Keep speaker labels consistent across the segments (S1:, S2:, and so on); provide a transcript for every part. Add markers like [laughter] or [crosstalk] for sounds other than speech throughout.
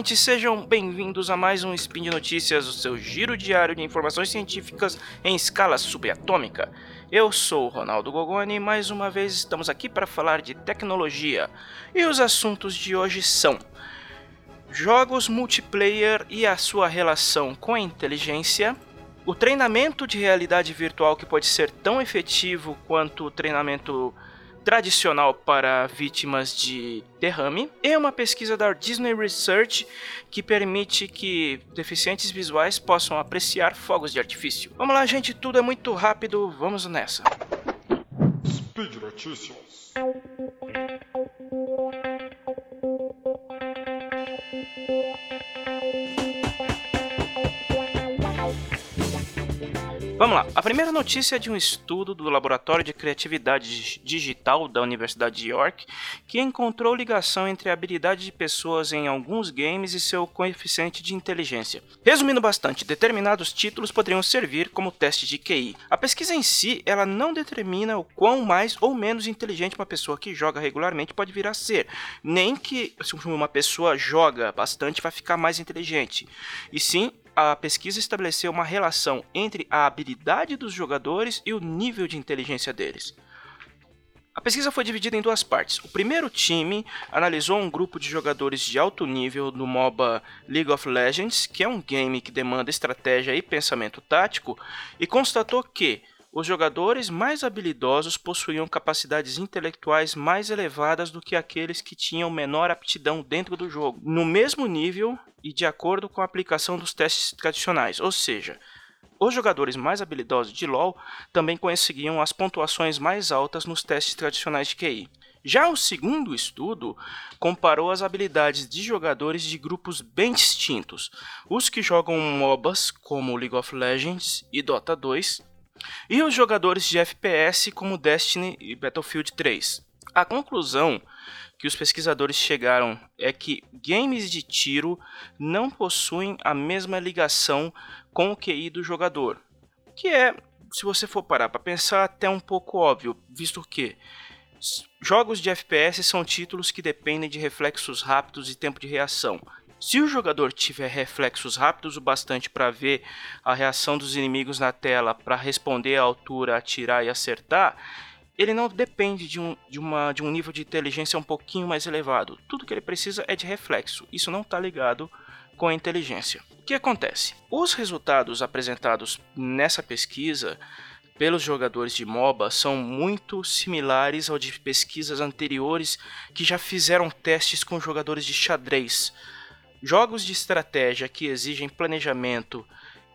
S1: ouvintes, sejam bem-vindos a mais um Spin de Notícias, o seu giro diário de informações científicas em escala subatômica. Eu sou o Ronaldo Gogoni e mais uma vez estamos aqui para falar de tecnologia. E os assuntos de hoje são jogos multiplayer e a sua relação com a inteligência, o treinamento de realidade virtual que pode ser tão efetivo quanto o treinamento tradicional para vítimas de derrame e uma pesquisa da Disney Research que permite que deficientes visuais possam apreciar fogos de artifício. Vamos lá, gente, tudo é muito rápido, vamos nessa. Speed Notícias. Vamos lá. A primeira notícia é de um estudo do Laboratório de Criatividade Digital da Universidade de York, que encontrou ligação entre a habilidade de pessoas em alguns games e seu coeficiente de inteligência. Resumindo bastante, determinados títulos poderiam servir como teste de QI. A pesquisa em si, ela não determina o quão mais ou menos inteligente uma pessoa que joga regularmente pode vir a ser, nem que se uma pessoa joga bastante vai ficar mais inteligente. E sim, a pesquisa estabeleceu uma relação entre a habilidade dos jogadores e o nível de inteligência deles. A pesquisa foi dividida em duas partes. O primeiro time analisou um grupo de jogadores de alto nível no MOBA League of Legends, que é um game que demanda estratégia e pensamento tático, e constatou que os jogadores mais habilidosos possuíam capacidades intelectuais mais elevadas do que aqueles que tinham menor aptidão dentro do jogo, no mesmo nível e de acordo com a aplicação dos testes tradicionais, ou seja, os jogadores mais habilidosos de LoL também conseguiam as pontuações mais altas nos testes tradicionais de QI. Já o segundo estudo comparou as habilidades de jogadores de grupos bem distintos, os que jogam MOBAs como League of Legends e Dota 2 e os jogadores de FPS como Destiny e Battlefield 3. A conclusão que os pesquisadores chegaram é que games de tiro não possuem a mesma ligação com o QI do jogador. O que é, se você for parar para pensar, até um pouco óbvio, visto que jogos de FPS são títulos que dependem de reflexos rápidos e tempo de reação. Se o jogador tiver reflexos rápidos o bastante para ver a reação dos inimigos na tela, para responder à altura, atirar e acertar, ele não depende de um, de, uma, de um nível de inteligência um pouquinho mais elevado. Tudo que ele precisa é de reflexo. Isso não está ligado com a inteligência. O que acontece? Os resultados apresentados nessa pesquisa pelos jogadores de MOBA são muito similares ao de pesquisas anteriores que já fizeram testes com jogadores de xadrez. Jogos de estratégia que exigem planejamento,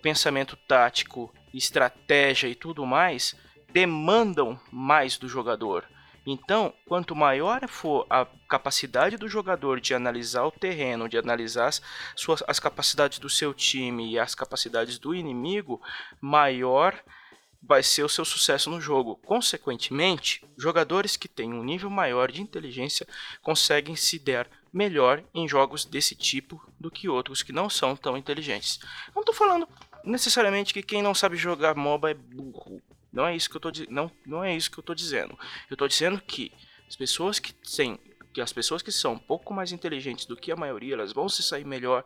S1: pensamento tático, estratégia e tudo mais demandam mais do jogador. Então, quanto maior for a capacidade do jogador de analisar o terreno, de analisar as, suas, as capacidades do seu time e as capacidades do inimigo, maior vai ser o seu sucesso no jogo. Consequentemente, jogadores que têm um nível maior de inteligência conseguem se der melhor em jogos desse tipo do que outros que não são tão inteligentes. Não estou falando necessariamente que quem não sabe jogar MOBA é burro. Não é isso que eu tô não, não é isso que eu tô dizendo. Eu estou dizendo que as pessoas que têm que as pessoas que são um pouco mais inteligentes do que a maioria, elas vão se sair melhor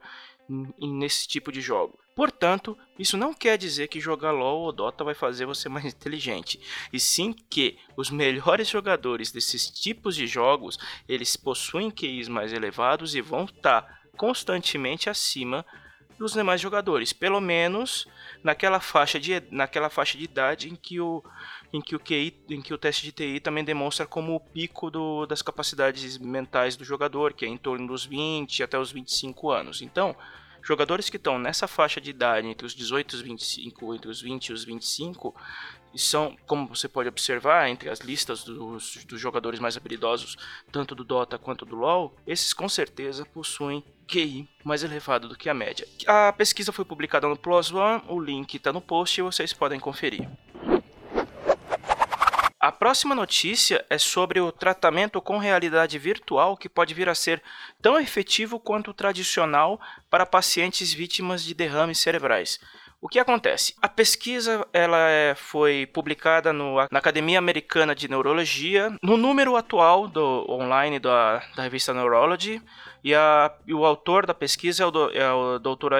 S1: nesse tipo de jogo. Portanto, isso não quer dizer que jogar LoL ou Dota vai fazer você [laughs] mais inteligente, e sim que os melhores jogadores desses tipos de jogos, eles possuem QIs mais elevados e vão estar constantemente acima dos demais jogadores, pelo menos naquela faixa de, naquela faixa de idade em que o em que o QI, em que o teste de TI também demonstra como o pico do, das capacidades mentais do jogador, que é em torno dos 20 até os 25 anos. Então, jogadores que estão nessa faixa de idade entre os 18 e os 25, entre os 20 e os 25, são, como você pode observar, entre as listas dos, dos jogadores mais habilidosos, tanto do Dota quanto do LoL, esses com certeza possuem QI mais elevado do que a média. A pesquisa foi publicada no PLOS ONE, o link está no post e vocês podem conferir. A próxima notícia é sobre o tratamento com realidade virtual que pode vir a ser tão efetivo quanto o tradicional para pacientes vítimas de derrames cerebrais. O que acontece? A pesquisa ela é, foi publicada no, na Academia Americana de Neurologia, no número atual do online da, da revista Neurology, e, a, e, o autor da pesquisa é o, é o Dr.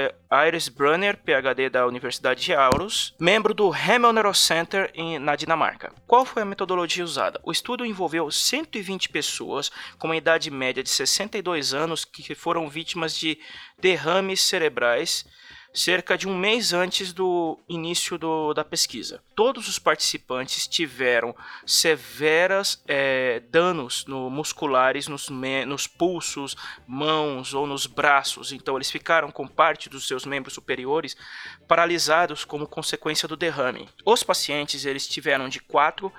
S1: Iris Brunner, PhD da Universidade de Aarhus, membro do Hamel Neurocenter em, na Dinamarca. Qual foi a metodologia usada? O estudo envolveu 120 pessoas com uma idade média de 62 anos que foram vítimas de derrames cerebrais cerca de um mês antes do início do, da pesquisa. Todos os participantes tiveram severas é, danos no, musculares nos, nos pulsos, mãos ou nos braços, então eles ficaram com parte dos seus membros superiores paralisados como consequência do derrame. Os pacientes eles tiveram de 4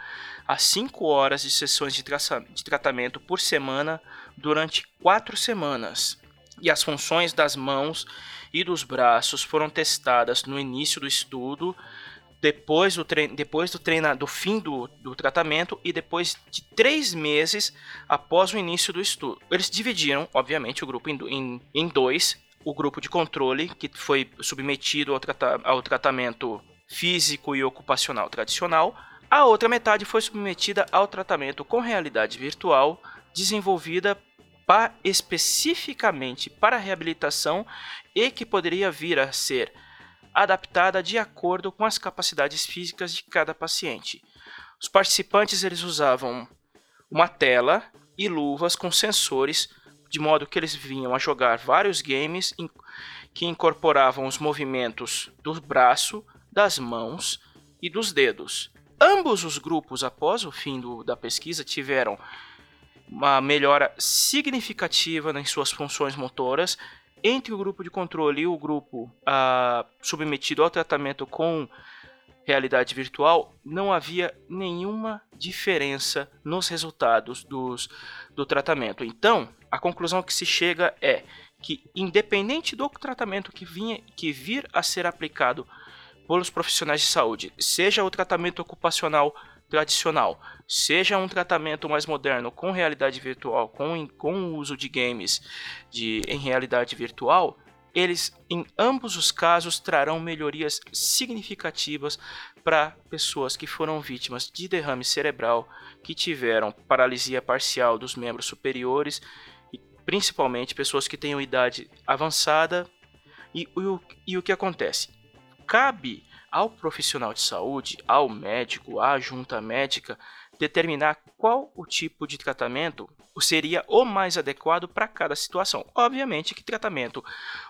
S1: a 5 horas de sessões de, de tratamento por semana durante 4 semanas. E as funções das mãos e dos braços foram testadas no início do estudo, depois do, treino, depois do, treina, do fim do, do tratamento e depois de três meses após o início do estudo. Eles dividiram, obviamente, o grupo em, em, em dois. O grupo de controle, que foi submetido ao, trata, ao tratamento físico e ocupacional tradicional. A outra metade foi submetida ao tratamento com realidade virtual, desenvolvida pa especificamente para reabilitação e que poderia vir a ser adaptada de acordo com as capacidades físicas de cada paciente. Os participantes eles usavam uma tela e luvas com sensores, de modo que eles vinham a jogar vários games que incorporavam os movimentos do braço, das mãos e dos dedos. Ambos os grupos, após o fim do, da pesquisa, tiveram uma melhora significativa nas suas funções motoras entre o grupo de controle e o grupo ah, submetido ao tratamento com realidade virtual, não havia nenhuma diferença nos resultados dos, do tratamento. Então, a conclusão que se chega é que, independente do tratamento que, vinha, que vir a ser aplicado pelos profissionais de saúde, seja o tratamento ocupacional tradicional, seja um tratamento mais moderno com realidade virtual, com, com o uso de games de, em realidade virtual, eles em ambos os casos trarão melhorias significativas para pessoas que foram vítimas de derrame cerebral, que tiveram paralisia parcial dos membros superiores e principalmente pessoas que tenham idade avançada. E, o, e o que acontece? Cabe ao profissional de saúde, ao médico, à junta médica, determinar qual o tipo de tratamento seria o mais adequado para cada situação. Obviamente que tratamento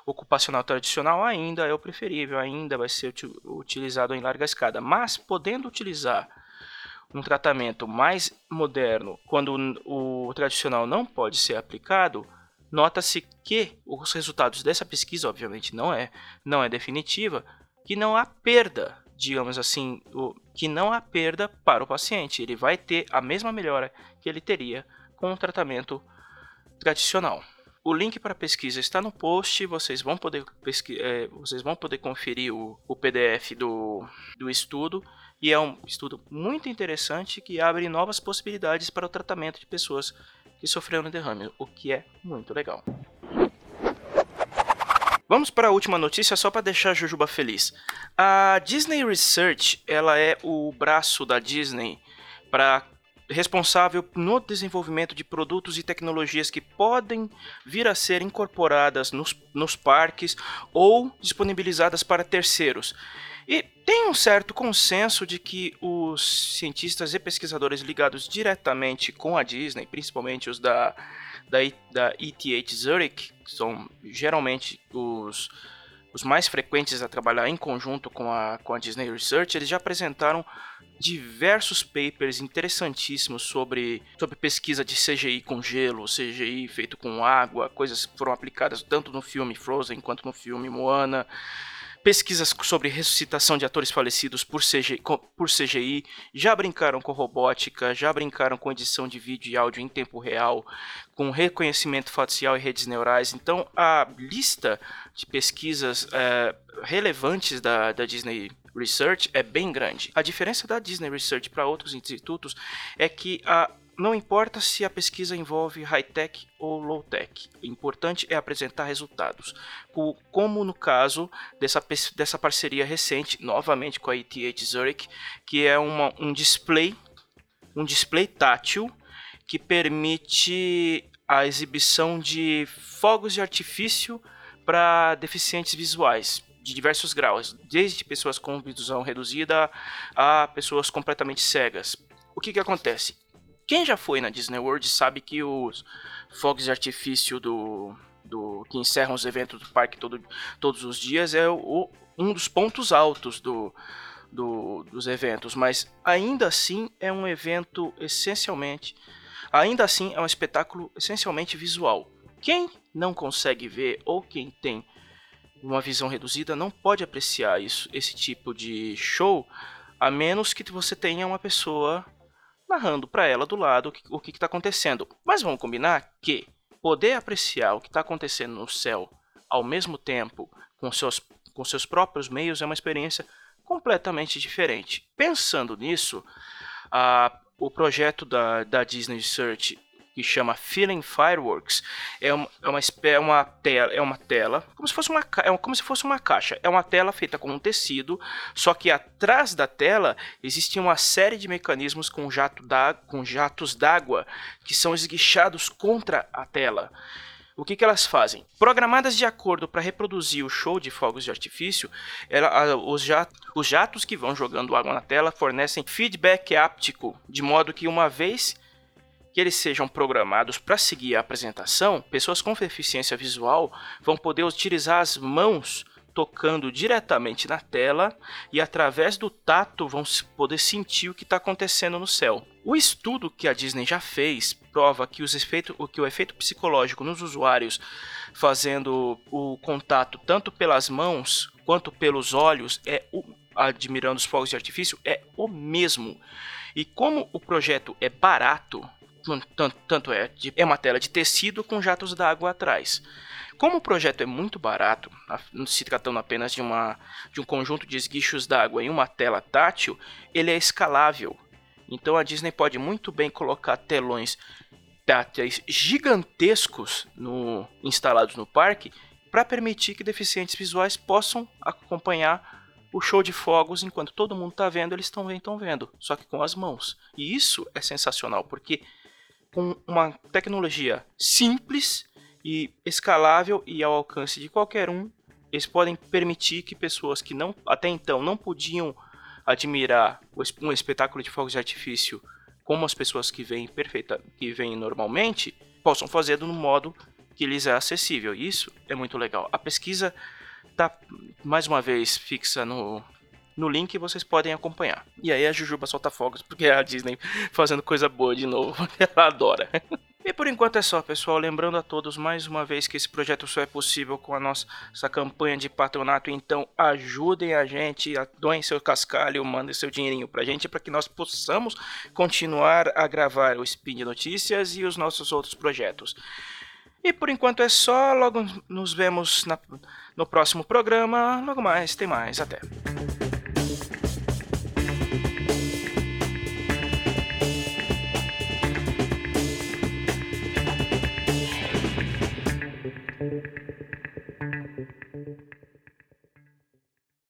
S1: ocupacional tradicional ainda é o preferível, ainda vai ser utilizado em larga escala, mas podendo utilizar um tratamento mais moderno quando o tradicional não pode ser aplicado, nota-se que os resultados dessa pesquisa, obviamente não é, não é definitiva, que não há perda, digamos assim, o, que não há perda para o paciente. Ele vai ter a mesma melhora que ele teria com o tratamento tradicional. O link para a pesquisa está no post, vocês vão poder, é, vocês vão poder conferir o, o PDF do, do estudo. E é um estudo muito interessante que abre novas possibilidades para o tratamento de pessoas que sofreram derrame, o que é muito legal. Vamos para a última notícia só para deixar a Jujuba feliz. A Disney Research, ela é o braço da Disney para responsável no desenvolvimento de produtos e tecnologias que podem vir a ser incorporadas nos, nos parques ou disponibilizadas para terceiros. E tem um certo consenso de que os cientistas e pesquisadores ligados diretamente com a Disney, principalmente os da da, da ETH Zurich, que são geralmente os, os mais frequentes a trabalhar em conjunto com a, com a Disney Research, eles já apresentaram diversos papers interessantíssimos sobre, sobre pesquisa de CGI com gelo, CGI feito com água, coisas que foram aplicadas tanto no filme Frozen quanto no filme Moana pesquisas sobre ressuscitação de atores falecidos por CGI, por CGI, já brincaram com robótica, já brincaram com edição de vídeo e áudio em tempo real, com reconhecimento facial e redes neurais. Então, a lista de pesquisas é, relevantes da, da Disney Research é bem grande. A diferença da Disney Research para outros institutos é que a não importa se a pesquisa envolve high-tech ou low-tech, o importante é apresentar resultados, como no caso dessa, dessa parceria recente, novamente com a ETH Zurich, que é uma, um display, um display tátil que permite a exibição de fogos de artifício para deficientes visuais de diversos graus, desde pessoas com visão reduzida a pessoas completamente cegas. O que, que acontece? Quem já foi na Disney World sabe que os fogos de artifício do, do que encerram os eventos do parque todo, todos os dias é o, um dos pontos altos do, do, dos eventos, mas ainda assim é um evento essencialmente, ainda assim é um espetáculo essencialmente visual. Quem não consegue ver ou quem tem uma visão reduzida não pode apreciar isso, esse tipo de show, a menos que você tenha uma pessoa narrando para ela do lado o que está acontecendo. Mas vamos combinar que poder apreciar o que está acontecendo no céu ao mesmo tempo com seus, com seus próprios meios é uma experiência completamente diferente. Pensando nisso, a, o projeto da, da Disney Search que chama Feeling Fireworks é uma, é uma, é uma tela, é uma tela como se fosse uma é como se fosse uma caixa. É uma tela feita com um tecido, só que atrás da tela existe uma série de mecanismos com, jato da, com jatos d'água que são esguichados contra a tela. O que, que elas fazem? Programadas de acordo para reproduzir o show de fogos de artifício, ela, os, jatos, os jatos que vão jogando água na tela fornecem feedback áptico, de modo que uma vez que eles sejam programados para seguir a apresentação, pessoas com deficiência visual vão poder utilizar as mãos tocando diretamente na tela e através do tato vão poder sentir o que está acontecendo no céu. O estudo que a Disney já fez prova que, os efeitos, que o efeito psicológico nos usuários fazendo o contato tanto pelas mãos quanto pelos olhos é admirando os fogos de artifício é o mesmo. E como o projeto é barato, tanto, é, de, é uma tela de tecido com jatos d'água atrás. Como o projeto é muito barato, se tratando apenas de, uma, de um conjunto de esguichos d'água em uma tela tátil, ele é escalável. Então a Disney pode muito bem colocar telões táteis gigantescos no, instalados no parque para permitir que deficientes visuais possam acompanhar o show de fogos enquanto todo mundo está vendo, eles estão vendo, vendo, só que com as mãos. E isso é sensacional, porque com uma tecnologia simples e escalável e ao alcance de qualquer um, eles podem permitir que pessoas que não até então não podiam admirar um espetáculo de fogos de artifício como as pessoas que vêm perfeita, que vêm normalmente, possam fazer no modo que lhes é acessível. Isso é muito legal. A pesquisa está mais uma vez fixa no no link vocês podem acompanhar. E aí a Jujuba solta fogos, porque é a Disney fazendo coisa boa de novo. [laughs] Ela adora. E por enquanto é só, pessoal. Lembrando a todos mais uma vez que esse projeto só é possível com a nossa campanha de patronato. Então ajudem a gente, doem seu cascalho, mandem seu dinheirinho pra gente para que nós possamos continuar a gravar o Spin de Notícias e os nossos outros projetos. E por enquanto é só. Logo nos vemos na, no próximo programa. Logo mais, tem mais. Até.